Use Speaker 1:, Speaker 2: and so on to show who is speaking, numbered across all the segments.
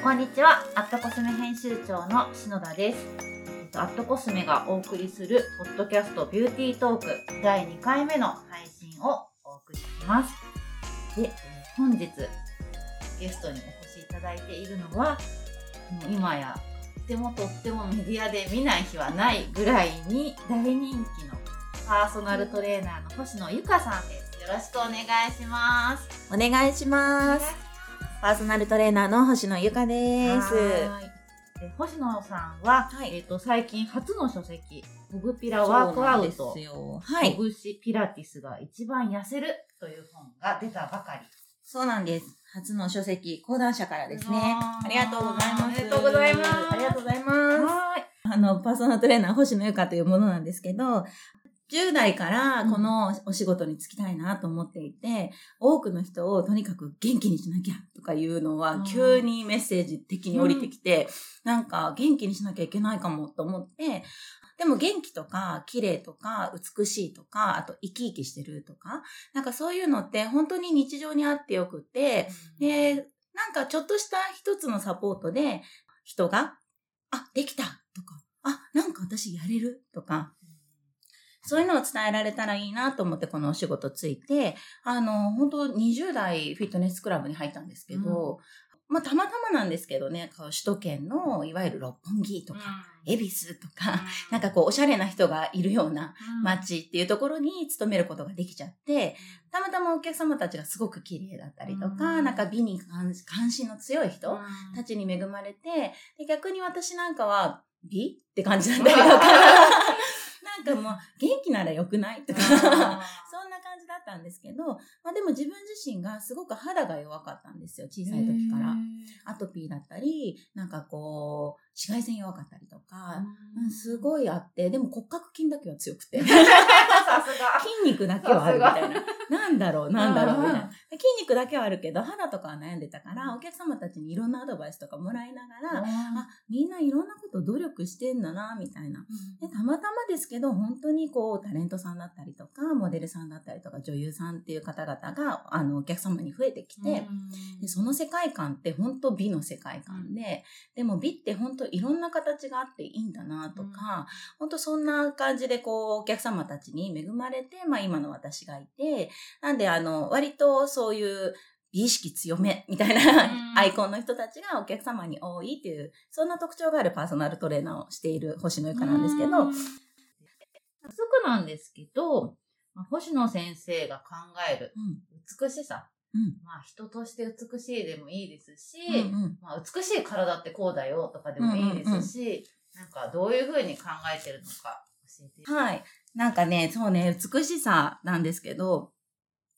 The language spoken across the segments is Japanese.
Speaker 1: こんにちは、アットコスメ編集長の篠田です。えっとアットコスメがお送りするポッドキャストビューティートーク第2回目の配信をお送りします。で、本日ゲストにお越しいただいているのは、もう今やとってもとってもメディアで見ない日はないぐらいに大人気のパーソナルトレーナーの星野ゆかさんです。よろしくお願いします。
Speaker 2: お願いします。パーソナルトレーナーの星野ゆかです。
Speaker 1: はーいで星野さんは、
Speaker 2: はい
Speaker 1: えっ、と、最近初の書籍、ボグピラワークアウト。
Speaker 2: はい。
Speaker 1: ほぐしピラティスが一番痩せるという本が出たばかり。
Speaker 2: そうなんです。初の書籍、講談社からですね。
Speaker 1: あ
Speaker 2: りがとうございます。
Speaker 1: ありがとうございます
Speaker 2: ありがとうございます。
Speaker 1: は
Speaker 2: あの、パーソナルトレーナー星野ゆかというものなんですけど、10代からこのお仕事に就きたいなと思っていて、多くの人をとにかく元気にしなきゃとかいうの
Speaker 1: う
Speaker 2: は
Speaker 1: ん
Speaker 2: 急にメッセージ的に降りてきて、なんか元気にしなきゃいけないかもと思って、でも元気とか綺麗とか美しいとか、あと生き生きしてるとか、なんかそういうのって本当に日常にあってよくって、で、なんかちょっとした一つのサポートで、人が、あ、できたとか、あ、なんか私やれるとか、そういうのを伝えられたらいいなと思ってこのお仕事ついて、あの、本当20代フィットネスクラブに入ったんですけど、まあたまたまなんですけどね、こう首都圏のいわゆる六本木とか、恵比寿とか、なんかこうおしゃれな人がいるような街っていうところに勤めることができちゃって、たまたまお客様たちがすごく綺麗だったりとか、
Speaker 1: うん。
Speaker 2: なんか美に関関心の強い人たちに恵まれて、で逆に私なんかは美？って感じだったりとか、なんかもう元気なら良くないとか、そんな感じだったんですけど、まあでも自分自身がすごく肌が弱かったんですよ、小さい時から。アトピーだったり、なんかこう、紫外線弱かったりとか、うん、すごいあって、でも骨格筋だけは強くて。
Speaker 1: さすが。
Speaker 2: 筋肉だけはあるみたいな。なんだろう、なんだろう、みたい
Speaker 1: うん
Speaker 2: な。で筋肉だけはあるけど、肌とかは悩んでたから、お客様たちにいろんなアドバイスとかもらいながら、あ、みんないろんなこと努力してんだな、みたいな。で、たまたまですけど、本当にこう、タレントさんだったりとか、モデルさんだったりとか、女優さんっていう方々が、あの、お客様に増えてきて、でその世界観って本当美の世界観で、でも美って本当いろんな形があっていいんだなとか、本当そんな感じでこうお客様たちに恵まれて、まあ今の私がいて、なんであの割とそういう美意識強めみたいな、
Speaker 1: うん
Speaker 2: アイコンの人たちがお客様に多いっていう、そんな特徴があるパーソナルトレーナーをしている星野ゆかなんですけど、
Speaker 1: うん早速なんですけど、まあ星野先生が考える
Speaker 2: うん
Speaker 1: 美しさ。
Speaker 2: うん
Speaker 1: まあ人として美しいでもいいですし、
Speaker 2: うんうん
Speaker 1: まあ、美しい体ってこうだよとかでもいいですし、なんかどういうふうに考えてるのか教えて。
Speaker 2: はい。なんかね、そうね、美しさなんですけど、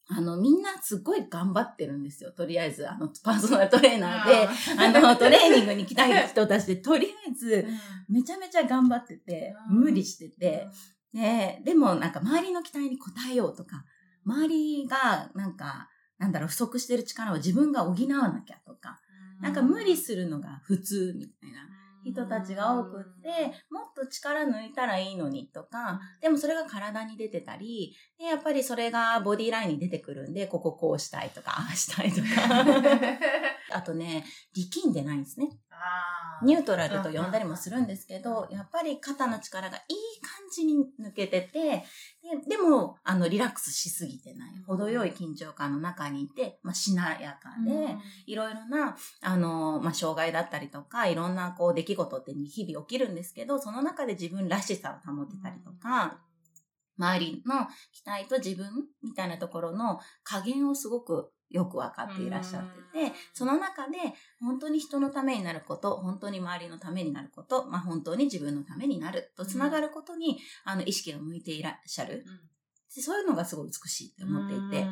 Speaker 2: あの、みんなすごい頑張ってるんですよ。とりあえず、あの、パーソナルトレーナーで、あの、トレーニングに来たい人たちで、とりあえず、めちゃめちゃ頑張ってて、
Speaker 1: うん。
Speaker 2: 無理してて、で、でもなんか周りの期待に応えようとか、周りがなんか、なんだろう、不足してる力を自分が補わなきゃとか、なんか無理するのが普通みたいな人たちが多くって、もっと力抜いたらいいのにとか、でもそれが体に出てたり、で、やっぱりそれがボディラインに出てくるんで、こここうしたいとか、ああしたいとか。あとね、力んでないんですね。ニュートラルと呼んだりもするんですけど、やっぱり肩の力がいい感じに抜けてて、ででも、あの、リラックスしすぎてない。程よい緊張感の中にいて、まあ、しなやかで、いろいろな、あの、まあ、障害だったりとか、いろんな、こう、出来事って日々起きるんですけど、その中で自分らしさを保ってたりとか、周りの期待と自分みたいなところの加減をすごくよく分かっていらっしゃってて、その中で本当に人のためになること、本当に周りのためになること、まあ本当に自分のためになるとつながることに、あの意識が向いていらっしゃる。でそういうのがすごい美しいって思っていて、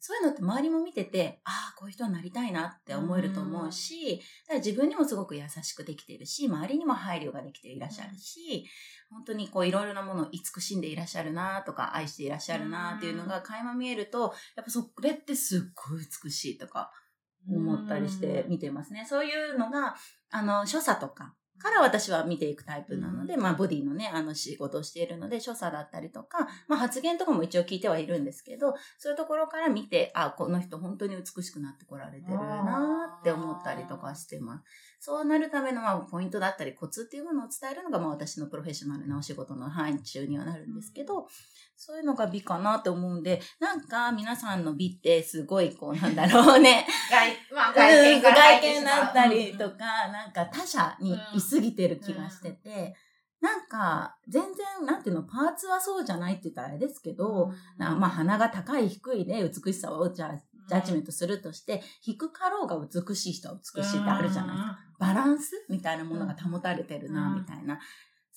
Speaker 2: そういうのって周りも見てて、ああ、こういう人になりたいなって思えると思うし、だから自分にもすごく優しくできているし、周りにも配慮ができていらっしゃるし、本当にこういろいろなものを慈しんでいらっしゃるなとか、愛していらっしゃるなっていうのが垣間見えると、やっぱそれってすっごい美しいとか思ったりして見てますね。そういうのが、あの、所作とか、から私は見ていくタイプなので、まあボディのね、あの仕事をしているので、所作だったりとか、まあ発言とかも一応聞いてはいるんですけど、そういうところから見て、あ、この人本当に美しくなってこられてるなって思ったりとかしてます。そうなるためのまあポイントだったりコツっていうものを伝えるのがまあ私のプロフェッショナルなお仕事の範囲中にはなるんですけど、そういうのが美かなって思うんで、なんか皆さんの美ってすごいこうなんだろうね。
Speaker 1: 外、まあ、
Speaker 2: 外見だったりと
Speaker 1: か
Speaker 2: か、なんか他者に居すぎてる気がしてて、なんか全然、なんていうの、パーツはそうじゃないって言ったらあれですけど、なまあ鼻が高い低いで美しさをじゃあジャッジメントするとして、低かろうが美しい人は美しいってあるじゃないですか。バランスみたいなものが保たれてるな、
Speaker 1: うん。
Speaker 2: みたいな。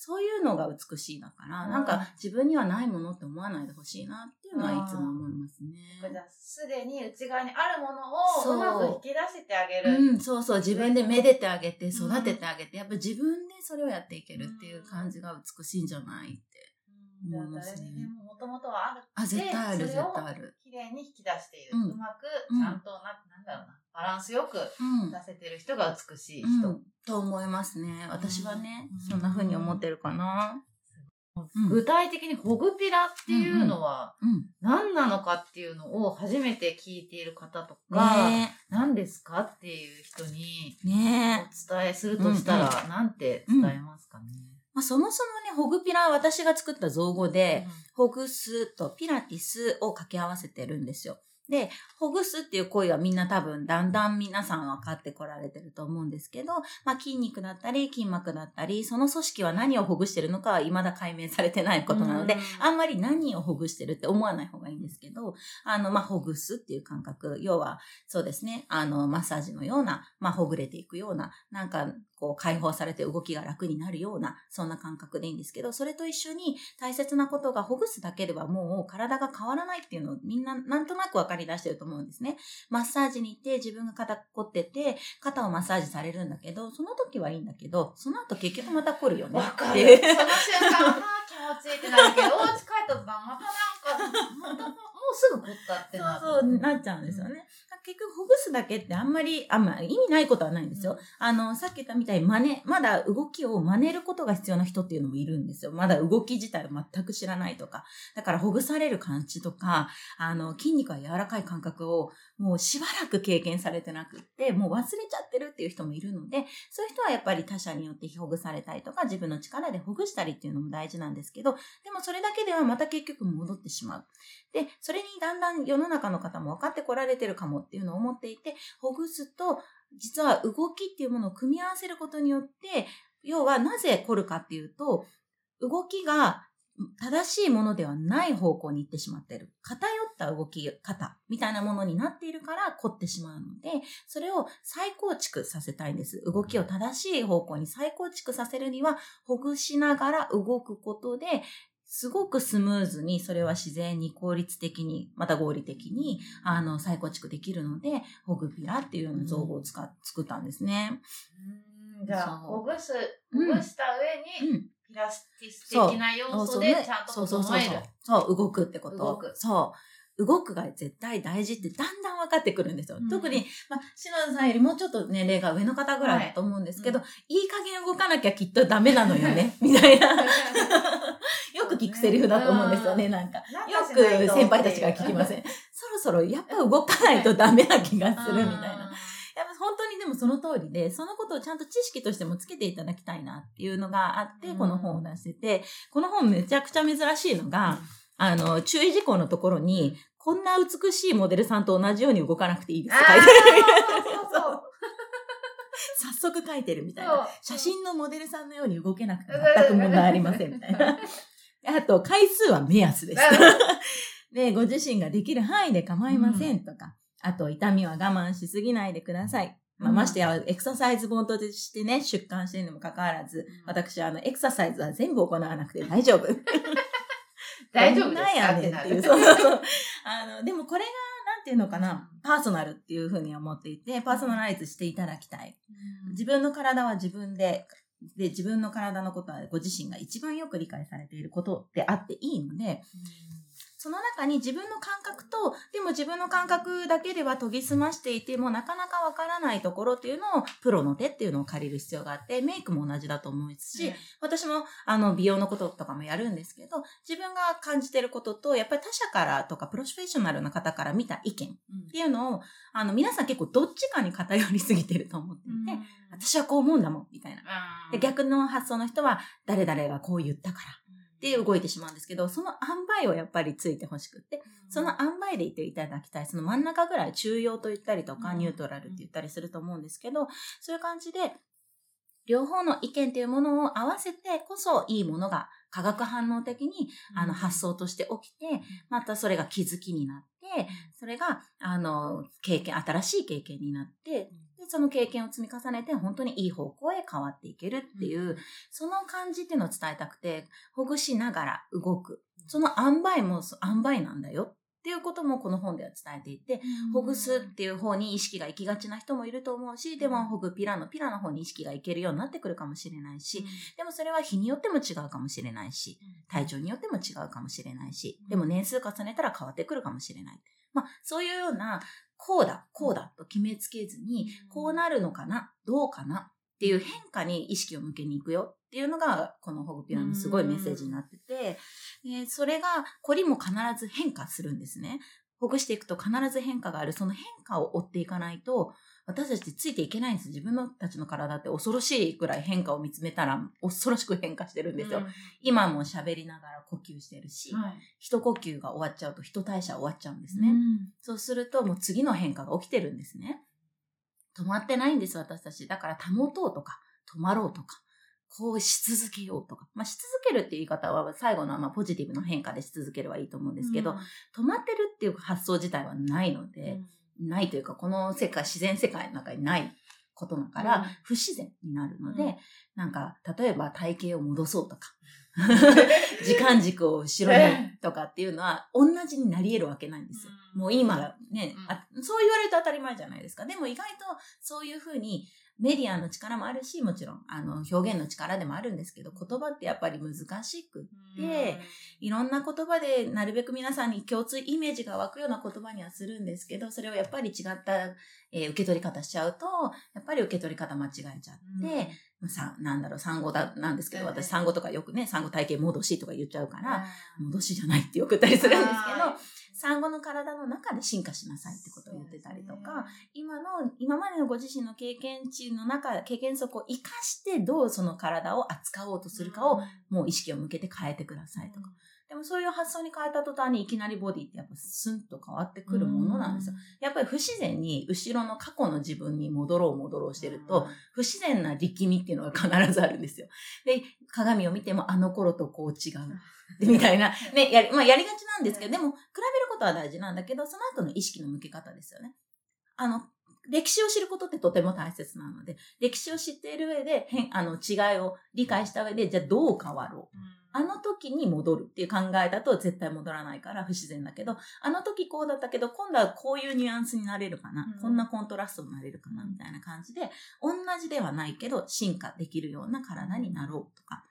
Speaker 2: そういうのが美しいだから、
Speaker 1: うん
Speaker 2: なんか自分にはないものって思わないでほしいなっていうのはいつも思いますね。
Speaker 1: じゃあすでに内側にあるものをうまく引き出してあげる。
Speaker 2: うん、そうそう、自分でめでてあげて、育ててあげて、やっぱ自分でそれをやっていけるっていう感じが美しいんじゃないって。
Speaker 1: うんじゃあ誰にでももともとはある。
Speaker 2: あ、絶対ある、絶対ある。
Speaker 1: 綺麗に引き出している。
Speaker 2: う
Speaker 1: まく、
Speaker 2: うん
Speaker 1: ちゃんとな、なんだろうな、バランスよく
Speaker 2: うん。
Speaker 1: 出せてる人が美しい人。
Speaker 2: うん、と思いますね。私はね、
Speaker 1: うん
Speaker 2: そんな風に思ってるかな。うん
Speaker 1: 具体的にホグピラっていうのは
Speaker 2: うん。
Speaker 1: 何なのかっていうのを初めて聞いている方とか、
Speaker 2: ね
Speaker 1: 何ですかっていう人に。お伝えするとしたら、なんて伝えますかね？
Speaker 2: まあ、そもそもね、ホグピラは私が作った造語で、ほぐすとピラティスを掛け合わせてるんですよ。で、ほぐすっていう行為はみんな多分だんだん皆さん分かってこられてると思うんですけど、まあ筋肉だったり筋膜だったり、その組織は何をほぐしてるのかは未だ解明されてないことなので、
Speaker 1: うん
Speaker 2: あんまり何をほぐしてるって思わない方がいいんですけど、あの、まあ、ほぐすっていう感覚、要は、そうですね、あの、マッサージのような、まあ、ほぐれていくような、なんか、こう、解放されて動きが楽になるような、そんな感覚でいいんですけど、それと一緒に大切なことがほぐすだけではもう体が変わらないっていうのをみんななんとなく分かり出してると思うんですね。マッサージに行って自分が肩凝ってて、肩をマッサージされるんだけど、その時はいいんだけど、その後結局また凝るよね。
Speaker 1: わかる。
Speaker 2: っていう
Speaker 1: その瞬間、はあ、気持ちいいってなるけど、お家帰った途端、またなんか、すぐ凝ったってなる。
Speaker 2: そうそう、なっちゃうんですよね。結局、ほぐすだけってあんまり、あんまり意味ないことはないんですよ。あの、さっき言ったみたいに真似、まだ動きを真似ることが必要な人っていうのもいるんですよ。まだ動き自体を全く知らないとか。だから、ほぐされる感じとか、あの、筋肉が柔らかい感覚をもうしばらく経験されてなくって、もう忘れちゃってるっていう人もいるので、そういう人はやっぱり他者によってほぐされたりとか、自分の力でほぐしたりっていうのも大事なんですけど、でもそれだけではまた結局戻ってしまう。で、それにだんだん世の中の方も分かってこられてるかもっていうのを思っていて、ほぐすと、実は動きっていうものを組み合わせることによって、要はなぜ凝るかっていうと、動きが正しいものではない方向に行ってしまっている。偏った動き方みたいなものになっているから凝ってしまうので、それを再構築させたいんです。動きを正しい方向に再構築させるには、ほぐしながら動くことで、すごくスムーズに、それは自然に効率的に、また合理的に、あの、再構築できるので、ほぐピラっていうような造語を使っ、作ったんですね。
Speaker 1: うんじゃあ、ほぐす、ほ
Speaker 2: うん
Speaker 1: ぐした上に、
Speaker 2: うん。
Speaker 1: ピラティス的な要素でちゃんと整える。
Speaker 2: そう。そう、動くってこと。
Speaker 1: 動く
Speaker 2: そう。動くが絶対大事ってだんだん分かってくるんですよ。
Speaker 1: うん
Speaker 2: 特に、まあ、篠田さんよりもうちょっと年齢が上の方ぐらいだと思うんですけど、いい加減動かなきゃきっとダメなのよね、みたいな。よく聞くセリフだと思うんですよね、なんか。よく先輩たちが聞きません。そろそろやっぱ動かないとダメな気がするみたいな。やっぱ本当にでもその通りで、そのことをちゃんと知識としてもつけていただきたいなっていうのがあって、
Speaker 1: うん
Speaker 2: この本を出してて、この本めちゃくちゃ珍しいのが、あの、注意事項のところに、こんな美しいモデルさんと同じように動かなくていいですって書いてある。早速書いてるみたいな。写真のモデルさんのように動けなくて全く問題ありませんみたいな。あと、回数は目安です。で、ご自身ができる範囲で構いませんとか、あと、痛みは我慢しすぎないでください。まあ、
Speaker 1: うん
Speaker 2: ましてや、エクササイズ本としてね、出刊してるにもかかわらず、私はあの、エクササイズは全部行わなくて大丈夫。
Speaker 1: 大丈夫です
Speaker 2: なんや
Speaker 1: かってなる
Speaker 2: ねんっていう。そうそうそう。あの、でもこれが、なんていうのかな、パーソナルっていうふうに思っていて、パーソナライズしていただきたい。自分の体は自分で、で、自分の体のことはご自身が一番よく理解されていることであっていいので、その中に自分の感覚と、でも自分の感覚だけでは研ぎ澄ましていてもなかなかわからないところっていうのを、プロの手っていうのを借りる必要があって、メイクも同じだと思うし、私もあの美容のこととかもやるんですけど、自分が感じてることと、やっぱり他者からとかプロフェッショナルな方から見た意見っていうのを、あの皆さん結構どっちかに偏りすぎてると思っていて、私はこう思うんだもん、みたいな。で逆の発想の人は、誰々がこう言ったから。で動いてしまうんですけど、その塩梅をやっぱりついてほしくって、その塩梅でいていただきたい。その真ん中ぐらい中庸と言ったりとか、ニュートラルって言ったりすると思うんですけど、そういう感じで、両方の意見っていうものを合わせてこそいいものが化学反応的にあの発想として起きて、またそれが気づきになって、それがあの経験、新しい経験になって、で、その経験を積み重ねて本当にいい方向へ変わっていけるっていう、うん、その感じっていうのを伝えたくて、ほぐしながら動く。その塩梅も塩梅なんだよっていうこともこの本では伝えていて、ほぐすっていう方に意識が行きがちな人もいると思うし、でもほぐピラのピラの方に意識が行けるようになってくるかもしれないし、でもそれは日によっても違うかもしれないし、体調によっても違うかもしれないし、でも年数重ねたら変わってくるかもしれない。まあ、そういうようなこうだ、こうだと決めつけずに、こうなるのかな、どうかなっていう変化に意識を向けに行くよっていうのが、このホグピラのすごいメッセージになってて、でそれが、こりも必ず変化するんですね。ほぐしていくと必ず変化がある。その変化を追っていかないと、私たちついていけないんです。自分のたちの体って恐ろしいくらい変化を見つめたら恐ろしく変化してるんですよ。うん、今も喋りながら呼吸してるし、はい、一呼吸が終わっちゃうと一代謝終わっちゃうんですね。うん、そうするともう次の変化が起きてるんですね。止まってないんです、私たち。だから保とうとか、止まろうとか、こうし続けようとか。まあ、し続けるっていう言い方は最後のまあポジティブの変化でし続ければいいと思うんですけど、うん、止まってるっていう発想自体はないので、ないというか、この世界、自然世界の中にないことだから、不自然になるので、うん、なんか、例えば体型を戻そうとか、時間軸を後ろにとかっていうのは、同じになり得るわけないんですよ。もう今ね、そう言われると当たり前じゃないですか。でも意外とそういうふうにメディアの力もあるし、もちろん、あの、表現の力でもあるんですけど、言葉ってやっぱり難しくって、いろんな言葉でなるべく皆さんに共通イメージが湧くような言葉にはするんですけど、それをやっぱり違った、えー、受け取り方しちゃうと、やっぱり受け取り方間違えちゃって、さ、なんだろう、産後だ、なんですけど、私産後とかよくね、産後体型戻しとか言っちゃうから、戻しじゃないってよく言ったりするんですけど、産後の体の中で進化しなさいってことを言ってたりとか、今の、今までのご自身の経験値の中、経験則を活かしてどうその体を扱おうとするかを、もう意識を向けて変えてくださいとか。でもそういう発想に変えた途端にいきなりボディってやっぱスンと変わってくるものなんですよ。やっぱり不自然に後ろの過去の自分に戻ろう戻ろうしてると、不自然な力みっていうのが必ずあるんですよ。で、鏡を見てもあの頃とこう違う。みたいな、ね、やり、まあやりがちなんですけど、でも比べることは大事なんだけど、その後の意識の向け方ですよね。あの、歴史を知ることってとても大切なので、歴史を知っている上で、変、あの、違いを理解した上で、じゃあどう変わろう？うんあの時に戻るっていう考えだと絶対戻らないから不自然だけど、あの時こうだったけど、今度はこういうニュアンスになれるかな、うん、こんなコントラストになれるかなみたいな感じで、同じではないけど進化できるような体になろうとか。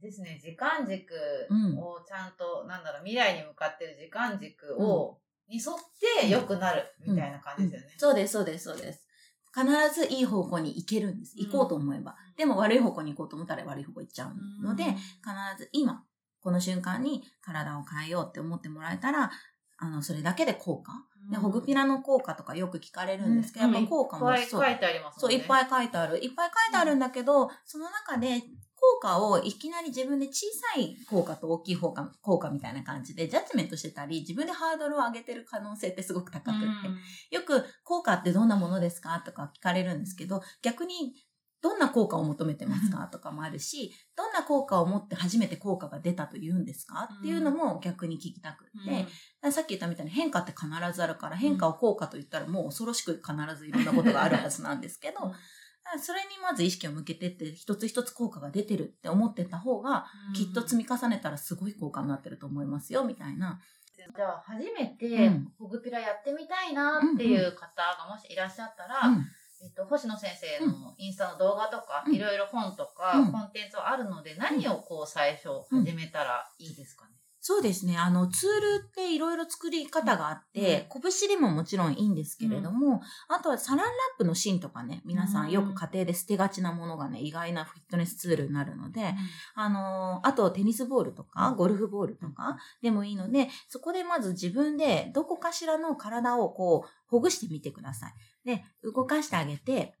Speaker 1: ですね、時間軸をちゃんと、うん、なんだろう、未来に向かってる時間軸を、に沿って良くなるみたいな感じですよね。
Speaker 2: そうです、そうです、そうです。必ずいい方向に行けるんです。行こうと思えば。でも悪い方向に行こうと思ったら悪い方向行っちゃうので、必ず今、この瞬間に体を変えようって思ってもらえたら、あの、それだけで効果。で、ホグピラの効果とかよく聞かれるんですけど、やっぱ効果も
Speaker 1: そう。いっぱい書いてありますね。
Speaker 2: そう、いっぱい書いてある。いっぱい書いてあるんだけど、その中で効果をいきなり自分で小さい効果と大きい効果効果みたいな感じでジャッジメントしてたり、自分でハードルを上げてる可能性ってすごく高くって、よく効果ってどんなものですかとか聞かれるんですけど、逆にどんな効果を求めてますかとかもあるし、どんな効果を持って初めて効果が出たと言うんですかっていうのも逆に聞きたくって、うん、さっき言ったみたいに変化って必ずあるから、変化を効果と言ったらもう恐ろしく必ずいろんなことがあるはずなんですけど、それにまず意識を向けてって一つ一つ効果が出てるって思ってた方が、きっと積み重ねたらすごい効果になってると思いますよみたいな。
Speaker 1: じゃあ初めてホグピラやってみたいなっていう方がもしいらっしゃったら、うんえっと、星野先生のインスタの動画とか、いろいろ本とか、コンテンツはあるので、何をこう最初始めたらいいですかね、
Speaker 2: そうですね。あの、ツールっていろいろ作り方があって、拳でももちろんいいんですけれども、あとはサランラップの芯とかね、皆さんよく家庭で捨てがちなものがね、意外なフィットネスツールになるので、あのーあとテニスボールとか、ゴルフボールとかでもいいので、そこでまず自分でどこかしらの体をこう、ほぐしてみてください。で、動かしてあげて、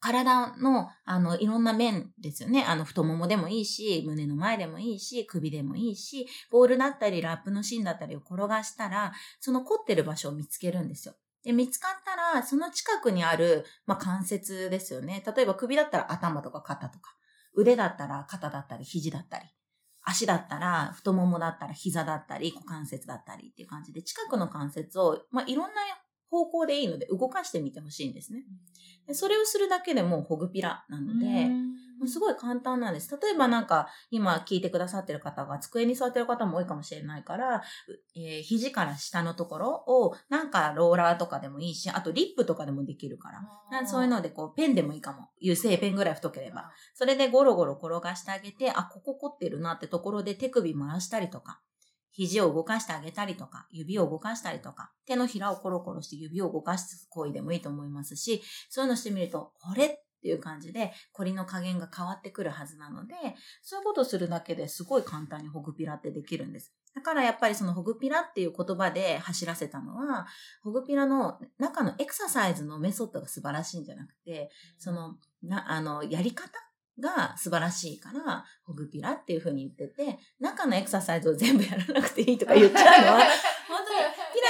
Speaker 2: 体の、あの、いろんな面ですよね。あの、太ももでもいいし、胸の前でもいいし、首でもいいし、ボールだったり、ラップの芯だったりを転がしたら、その凝ってる場所を見つけるんですよ。で、見つかったら、その近くにある、まあ、関節ですよね。例えば首だったら頭とか肩とか、腕だったら肩だったり、肘だったり、足だったら太ももだったら膝だったり、股関節だったりっていう感じで、近くの関節を、まあ、いろんな方向でいいので動かしてみてほしいんですね。でそれをするだけでもうほぐピラなので、すごい簡単なんです。例えばなんか、今聞いてくださってる方が、机に座ってる方も多いかもしれないから、うえー肘から下のところを、なんかローラーとかでもいいし、あとリップとかでもできるから。なんそういうので、こう、ペンでもいいかも。油性ペンぐらい太ければ。それでゴロゴロ転がしてあげて、あ、ここ凝ってるなってところで手首回したりとか、肘を動かしてあげたりとか、指を動かしたりとか、手のひらをコロコロして指を動かす行為でもいいと思いますし、そういうのしてみると、これっていう感じで、コリの加減が変わってくるはずなので、そういうことをするだけですごい簡単にホグピラってできるんです。だからやっぱりそのホグピラっていう言葉で走らせたのは、ホグピラの中のエクササイズのメソッドが素晴らしいんじゃなくて、その、な、あの、やり方が素晴らしいから、ホグピラっていう風に言ってて、中のエクササイズを全部やらなくていいとか言っちゃうのは、本当に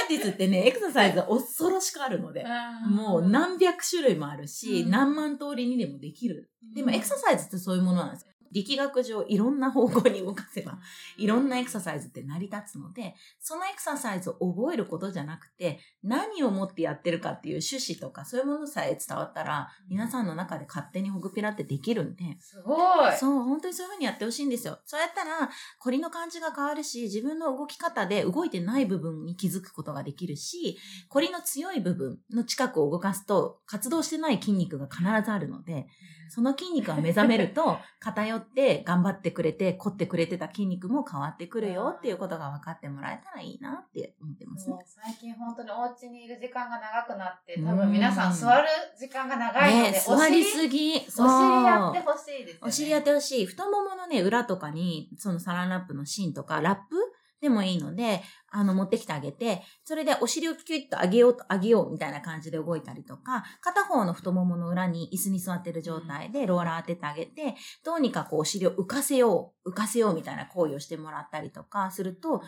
Speaker 2: ピラティスってね、エクササイズが恐ろしくあるので、もう何百種類もあるし、
Speaker 1: うん
Speaker 2: 何万通りにでもできる。でもエクササイズってそういうものなんですよ。力学上いろんな方向に動かせば、いろんなエクササイズって成り立つので、そのエクササイズを覚えることじゃなくて、何をもってやってるかっていう趣旨とか、そういうものさえ伝わったら、皆さんの中で勝手にホグピラってできるんで、
Speaker 1: すごい。
Speaker 2: そう、本当にそういう風にやってほしいんですよ。そうやったら、コリの感じが変わるし、自分の動き方で動いてない部分に気づくことができるし、コリの強い部分の近くを動かすと、活動してない筋肉が必ずあるので、その筋肉が目覚めると、偏って頑張ってくれて、凝ってくれてた筋肉も変わってくるよっていうことが分かってもらえたらいいなって思ってますね。
Speaker 1: 最近本当にお家にいる時間が長くなって、
Speaker 2: うん
Speaker 1: 多分皆さん座る時間が長いので、
Speaker 2: ね
Speaker 1: お
Speaker 2: 座り
Speaker 1: 尻
Speaker 2: すぎ。
Speaker 1: お尻やってほしいですよね。
Speaker 2: お尻やってほしい。太もものね、裏とかに、そのサランラップの芯とか、ラップでもいいので、あの、持ってきてあげて、それでお尻をキュッと上げようと、上げようみたいな感じで動いたりとか、片方の太ももの裏に椅子に座ってる状態でローラー当ててあげて、どうにかこうお尻を浮かせよう、浮かせようみたいな行為をしてもらったりとかすると、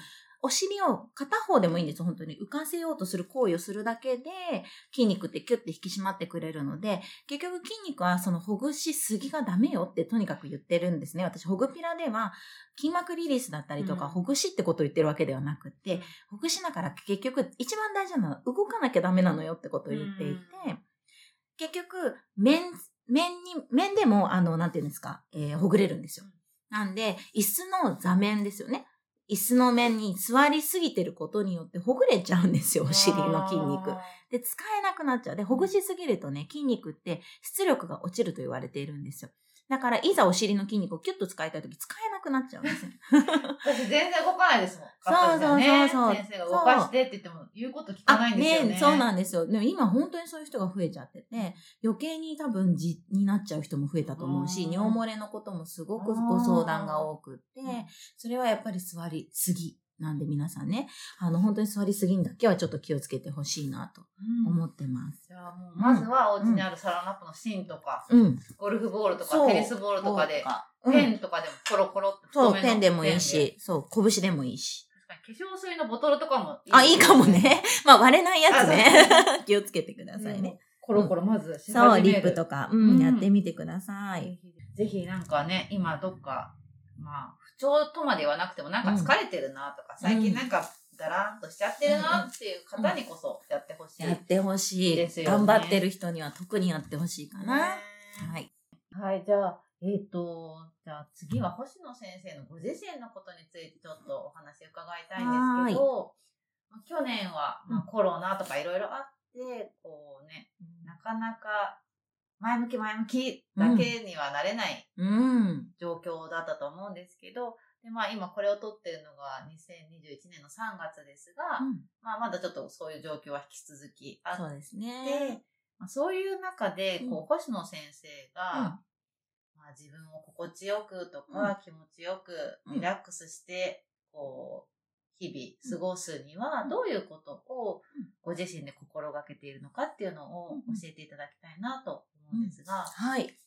Speaker 2: お尻を片方でもいいんですよ、本当に。浮かせようとする行為をするだけで、筋肉ってキュッて引き締まってくれるので、結局筋肉はそのほぐしすぎがダメよってとにかく言ってるんですね。私、ほぐピラでは筋膜リリースだったりとか、
Speaker 1: うん
Speaker 2: ほぐしってことを言ってるわけではなくて、ほぐしながら結局一番大事なのは動かなきゃダメなのよってことを言っていて、結局、面、面に、面でも、あの、なんていうんですか、えーほぐれるんですよ。なんで、椅子の座面ですよね。椅子の面に座りすぎてることによってほぐれちゃうんですよ、お尻の筋肉。で、使えなくなっちゃう。で、ほぐしすぎるとね、筋肉って出力が落ちると言われているんですよ。だから、いざお尻の筋肉をキュッと使いたいとき、使えなくなっちゃうんですよ。
Speaker 1: 私全然動かないですもん。
Speaker 2: そうそうそうそう
Speaker 1: 先生が動かしてって言っても言うこと聞かないんですよね。
Speaker 2: そうなんですよ。でも今本当にそういう人が増えちゃってて、余計に多分じになっちゃう人も増えたと思うし、
Speaker 1: うん
Speaker 2: 尿漏れのこともすごくご相談が多くって
Speaker 1: うん、
Speaker 2: それはやっぱり座りすぎ。なんで皆さんね、あの本当に座りすぎにだけはちょっと気をつけてほしいなと
Speaker 1: うん
Speaker 2: 思ってます。
Speaker 1: じゃあもう、まずはお家にあるサランラップの芯とか、
Speaker 2: うん。
Speaker 1: ゴルフボールとか、
Speaker 2: そう
Speaker 1: テニスボールとかで、
Speaker 2: うん
Speaker 1: ペンとかでもコロコロって
Speaker 2: そう、ペンでもいいし、そう、拳でもいいし。
Speaker 1: 化粧水のボトルとかも
Speaker 2: あ、いいかも。ね。まあ割れないやつね。気をつけてくださいね。
Speaker 1: コロコロまず
Speaker 2: う、
Speaker 1: 始める
Speaker 2: リップとか、うん、
Speaker 1: うん
Speaker 2: やってみてください。
Speaker 1: ぜひなんかね、今どっか、まあ、不調とまではなくてもなんか疲れてるなとか、最近なんかだらんとしちゃってるなっていう方にこそやってほしい。
Speaker 2: やってほしい。
Speaker 1: ですよね
Speaker 2: 頑張ってる人には特にやってほしいかな。
Speaker 1: ね
Speaker 2: はい。
Speaker 1: はい、じゃあ、えっ、と、じゃあ次は星野先生のご自身のことについてちょっとお話伺いたいんですけど、まあ去年は、まあ、コロナとかいろいろあって、こうね、なかなか前向き前向きだけにはなれない
Speaker 2: うん。
Speaker 1: 状況だったと思うんですけど、で、まあ今これを撮ってるのが2021年の3月ですが、
Speaker 2: うん。
Speaker 1: まあまだちょっとそういう状況は引き続きあって、
Speaker 2: そうですね。
Speaker 1: まあ、そういう中で、こう、
Speaker 2: うん
Speaker 1: 星野先生が、
Speaker 2: うん。
Speaker 1: まあ自分を心地よくとか、
Speaker 2: うん。
Speaker 1: 気持ちよく、
Speaker 2: うん。
Speaker 1: リラックスして、こう、日々過ごすには、
Speaker 2: うん。
Speaker 1: どういうことを
Speaker 2: うん。
Speaker 1: ご自身で心がけているのかっていうのを
Speaker 2: うん
Speaker 1: 教えていただきたいなと思うんですが、
Speaker 2: はい。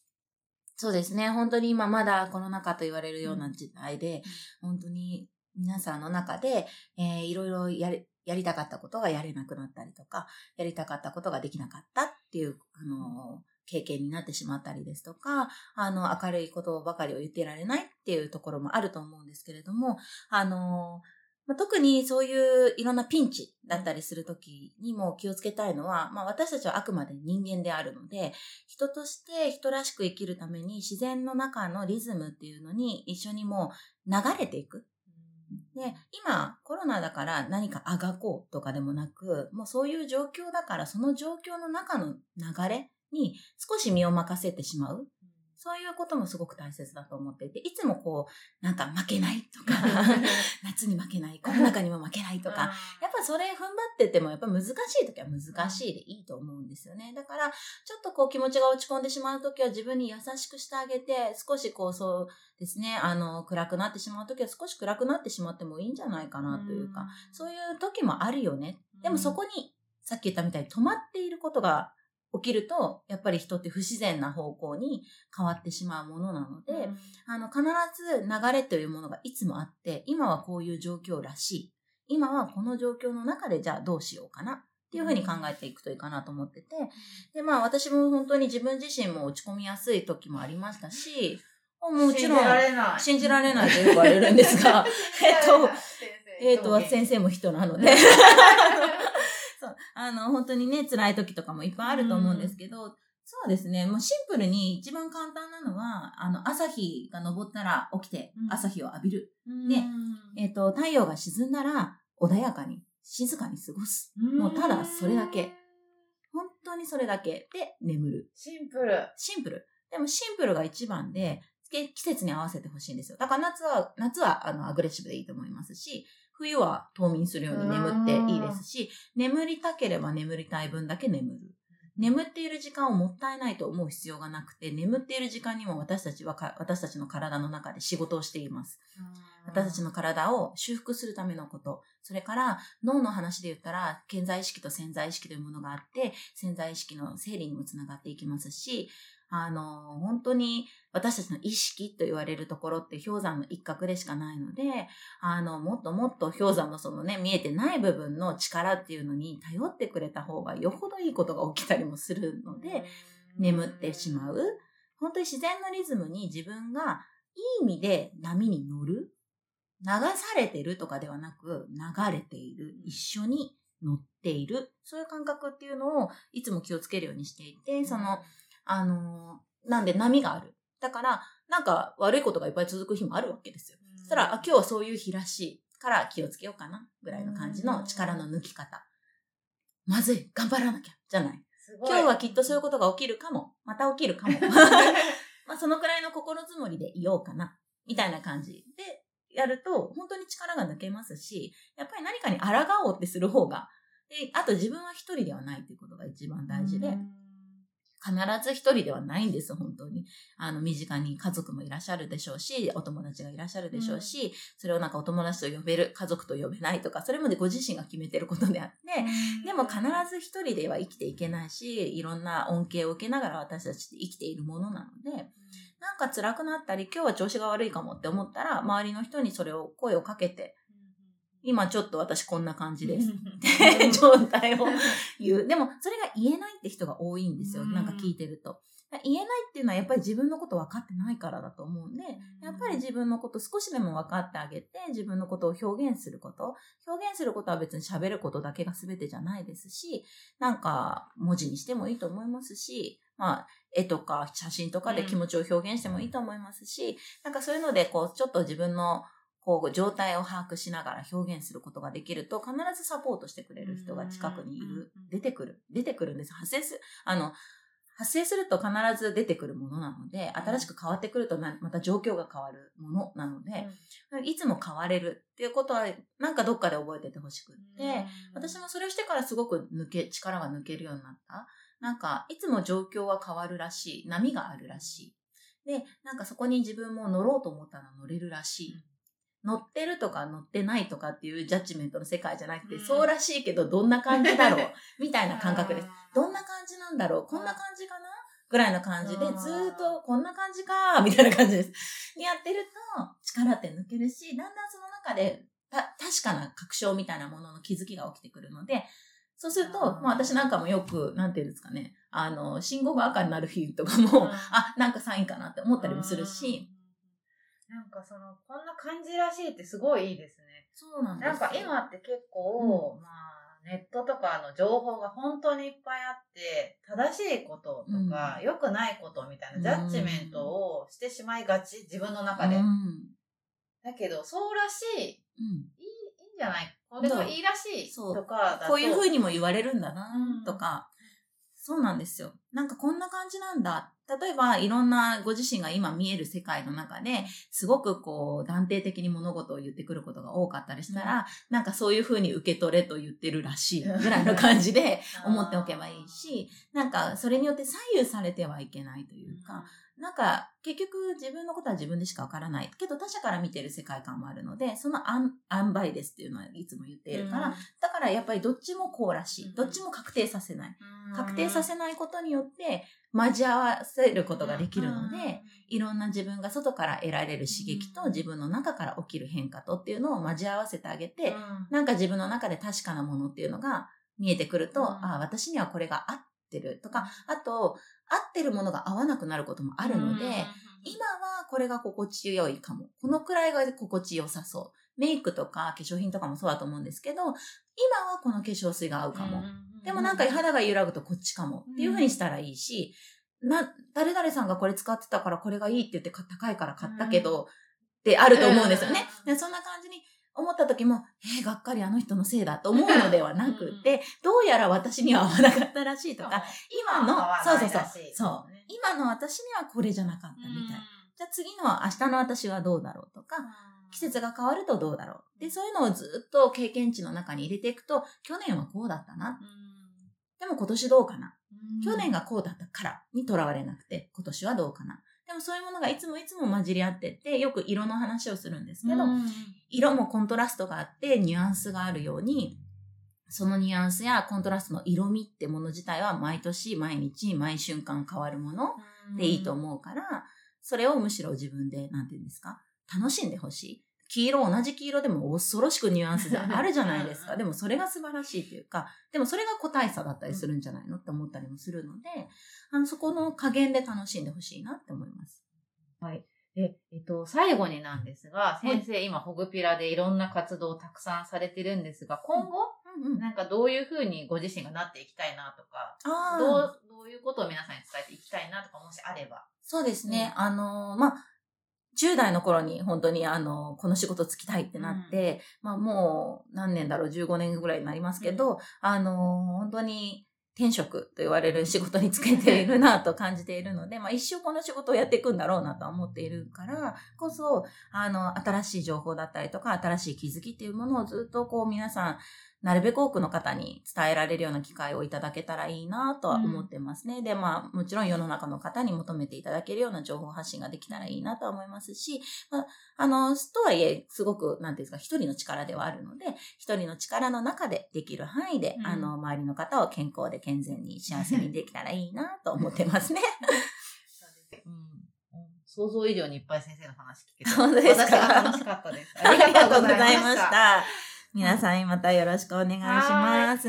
Speaker 2: そうですね。本当に今まだコロナ禍と言われるような時代で、本当に皆さんの中で、えーいろいろやり、やりたかったことがやれなくなったりとか、やりたかったことができなかったっていう、あの、経験になってしまったりですとか、あの、明るいことばかりを言っていられないっていうところもあると思うんですけれども、あの、まあ特にそういういろんなピンチだったりするときにも気をつけたいのは、まあ私たちはあくまで人間であるので、人として人らしく生きるために自然の中のリズムっていうのに一緒にもう流れていく。で、今コロナだから何かあがこうとかでもなく、もうそういう状況だからその状況の中の流れに少し身を任せてしまう。そういうこともすごく大切だと思っていて、いつもこう、なんか負けないとか、夏に負けない、コロナ禍にも負けないとか、やっぱそれ踏ん張っててもやっぱ難しい時は難しいでいいと思うんですよね。だから、ちょっとこう気持ちが落ち込んでしまう時は自分に優しくしてあげて、少しこうそうですね、あの、暗くなってしまう時は少し暗くなってしまってもいいんじゃないかなというか、そういう時もあるよね。でもそこに、さっき言ったみたいに止まっていることが起きると、やっぱり人って不自然な方向に変わってしまうものなので、あの、必ず流れというものがいつもあって、今はこういう状況らしい。今はこの状況の中でじゃあどうしようかなっていうふうに考えていくといいかなと思ってて。で、まあ私も本当に自分自身も落ち込みやすい時もありましたし、もちろん、
Speaker 1: 信じられない。
Speaker 2: と言われるんですが、えっと、えっ、と、
Speaker 1: 先
Speaker 2: 先生も人なので。あの、本当にね、辛い時とかもいっぱいあると思うんですけど、そうですね。もうシンプルに一番簡単なのは、あの、朝日が昇ったら起きて
Speaker 1: う、ん
Speaker 2: 朝日を浴びる。
Speaker 1: 生
Speaker 2: ねえっ、と、太陽が沈んだら穏やかに、静かに過ごす。もうただそれだけ。本当にそれだけで眠る。
Speaker 1: シンプル。
Speaker 2: シンプル。でもシンプルが一番で、け季節に合わせてほしいんですよ。だから夏は、夏はあのアグレッシブでいいと思いますし、冬は冬眠するように眠っていいですし、眠りたければ眠りたい分だけ眠る。眠っている時間をもったいないと思う必要がなくて、眠っている時間にも私たちはか、私たちの体の中で仕事をしています。私たちの体を修復するためのこと。それから脳の話で言ったら、健在意識と潜在意識というものがあって、潜在意識の整理にもつながっていきますし、あの、本当に私たちの意識と言われるところって氷山の一角でしかないので、あの、もっともっと氷山のそのね、見えてない部分の力っていうのに頼ってくれた方がよほどいいことが起きたりもするので、眠ってしまう。本当に自然のリズムに自分がいい意味で波に乗る。流されてるとかではなく、流れている。一緒に乗っている。そういう感覚っていうのをいつも気をつけるようにしていて、その、あのーなんで波がある。だから、なんか悪いことがいっぱい続く日もあるわけですよ。そしたら、あ、今日はそういう日らしいから気をつけようかな。ぐらいの感じの力の抜き方。まずい、頑張らなきゃ。じゃない。今日はきっとそういうことが起きるかも。また起きるかも。まあそのくらいの心づもりでいようかな。みたいな感じでやると、本当に力が抜けますし、やっぱり何かに抗おうってする方が、で、あと自分は一人ではないっていうことが一番大事で、必ず一人ではないんです、本当に。あの、身近に家族もいらっしゃるでしょうし、お友達がいらっしゃるでしょうし、それをなんかお友達と呼べる、家族と呼べないとか、それまでご自身が決めてることであって、でも必ず一人では生きていけないし、いろんな恩恵を受けながら私たちって生きているものなので、なんか辛くなったり、今日は調子が悪いかもって思ったら、周りの人にそれを声をかけて、今ちょっと私こんな感じです。って 状態を 言う。でも、それが言えないって人が多いんですよ。
Speaker 1: うん
Speaker 2: なんか聞いてると。言えないっていうのはやっぱり自分のこと分かってないからだと思うんで、やっぱり自分のこと少しでも分かってあげて、自分のことを表現すること。表現することは別に喋ることだけが全てじゃないですし、なんか文字にしてもいいと思いますし、まあ、絵とか写真とかで気持ちを表現してもいいと思いますし、なんかそういうので、こう、ちょっと自分のこう、状態を把握しながら表現することができると、必ずサポートしてくれる人が近くにいる
Speaker 1: うん。
Speaker 2: 出てくる。出てくるんです。発生する。あの、発生すると必ず出てくるものなので、新しく変わってくるとなまた状況が変わるものなので、いつも変われるっていうことは、なんかどっかで覚えててほしくって、私もそれをしてからすごく抜け、力が抜けるようになった。なんか、いつも状況は変わるらしい。波があるらしい。で、なんかそこに自分も乗ろうと思ったら乗れるらしい。乗ってるとか乗ってないとかっていうジャッジメントの世界じゃなくて、
Speaker 1: うん。
Speaker 2: そうらしいけどどんな感じだろう？みたいな感覚です。どんな
Speaker 1: か
Speaker 2: 感じなんだろう？こんな感じかな？ぐらいの感じで、
Speaker 1: うん。
Speaker 2: ずーっとこんな感じかみたいな感じです。にやってると、力って抜けるし、だんだんその中で、た、確かな確証みたいなものの気づきが起きてくるので、そうすると、
Speaker 1: うん。
Speaker 2: もう私なんかもよく、なんていうんですかね、あの、信号が赤になる日とかも、
Speaker 1: うん。
Speaker 2: あ、なんかサインかなって思ったりもするし、
Speaker 1: なんかその、こんな感じらしいってすごいいいですね。
Speaker 2: そうなんですよ
Speaker 1: なんか今って結構、まあ、ネットとかの情報が本当にいっぱいあって、正しいこととか、良くないことみたいなジャッジメントをしてしまいがち、自分の中で。
Speaker 2: うん。
Speaker 1: だけど、そうらしい、いい、い
Speaker 2: うん。
Speaker 1: いんじゃない？これがいいらしい
Speaker 2: そう
Speaker 1: とかだと、
Speaker 2: こういう風にも言われるんだな
Speaker 1: うん、
Speaker 2: とか、そうなんですよ。なんかこんな感じなんだ。例えば、いろんなご自身が今見える世界の中で、すごくこう、断定的に物事を言ってくることが多かったりしたら、
Speaker 1: うん
Speaker 2: なんかそういう風に受け取れと言ってるらしいぐらいの感じで 思っておけばいいし、なんかそれによって左右されてはいけないというか、なんか、結局自分のことは自分でしかわからない。けど他者から見てる世界観もあるので、その塩塩梅ですっていうのはいつも言っているから、だからやっぱりどっちもこうらしい。
Speaker 1: うん。
Speaker 2: どっちも確定させない。
Speaker 1: うん。
Speaker 2: 確定させないことによって交わせることができるので、いろんな自分が外から得られる刺激と
Speaker 1: うん。
Speaker 2: 自分の中から起きる変化とっていうのを交わわせてあげて、
Speaker 1: うん。
Speaker 2: なんか自分の中で確かなものっていうのが見えてくると、
Speaker 1: うん。
Speaker 2: ああ、私にはこれが合ってるとか、あと、合ってるものが合わなくなることもあるので、今はこれが心地よいかも。このくらいが心地よさそう。メイクとか化粧品とかもそうだと思うんですけど、今はこの化粧水が合うかも。でもなんか肌が揺らぐとこっちかもっていう風にしたらいいし、な、誰々さんがこれ使ってたからこれがいいって言ってか高いから買ったけど、ってあると思うんですよね。でそんな感じに思った時も、えー、がっかりあの人のせいだと思うのではなくて、どうやら私には合わなかったらしいとか、今の、そうそうそう、そう、今の私にはこれじゃなかったみたい。じゃあ次の明日の私はどうだろうとか、季節が変わるとどうだろう。で、そういうのをずっと経験値の中に入れていくと、去年はこうだったな。でも今年どうかな。去年がこうだったからにとらわれなくて、今年はどうかな。でもそういうものがいつもいつも混じり合ってって、よく色の話をするんですけど、色もコントラストがあって、ニュアンスがあるように、そのニュアンスやコントラストの色味ってもの自体は毎年、毎日、毎瞬間変わるものでいいと思うから、それをむしろ自分で、なんていうんですか、楽しんでほしい。黄色、同じ黄色でも恐ろしくニュアンスであるじゃないですか。でもそれが素晴らしいというか、でもそれが個体差だったりするんじゃないの？って思ったりもするので、あの、そこの加減で楽しんでほしいなって思います。
Speaker 1: はい。で、えっと、最後になんですが、
Speaker 2: い
Speaker 1: 先生、今、ホグピラでいろんな活動をたくさんされてるんですが、今後、
Speaker 2: うんうん。
Speaker 1: なんかどういうふうにご自身がなっていきたいなとか、どう、どういうことを皆さんに伝えていきたいなとか、もしあれば。
Speaker 2: そうですね。あの、まあ、10代の頃に本当にあの、この仕事つきたいってなって、まあもう何年だろう、15年ぐらいになりますけど、あの、本当に転職と言われる仕事につけているなと感じているので、まあ一生この仕事をやっていくんだろうなとは思っているからこそ、あの、新しい情報だったりとか、新しい気づきっていうものをずっとこう皆さん、なるべく多くの方に伝えられるような機会をいただけたらいいなとは思ってますね。で、まあ、もちろん世の中の方に求めていただけるような情報発信ができたらいいなとは思いますし、まあ、あの、とはいえ、すごく、なんていうんですか、一人の力ではあるので、一人の力の中でできる範囲で、
Speaker 1: うん
Speaker 2: あの、周りの方を健康で健全に幸せにできたらいいなと思ってますね。
Speaker 1: うん。想像以上にいっぱい先生の話聞けて、
Speaker 2: 本当ですか
Speaker 1: 私が楽しかったです。ありがとうございました。
Speaker 2: た。皆さんまたよろしくお願いします。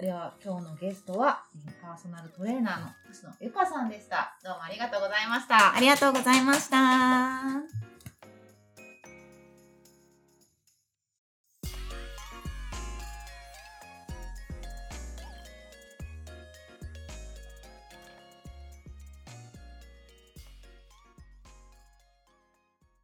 Speaker 1: では、今日のゲストは、パーソナルトレーナーの星野ゆかさんでした。どうもありがとうございました。
Speaker 2: ありがとうございました。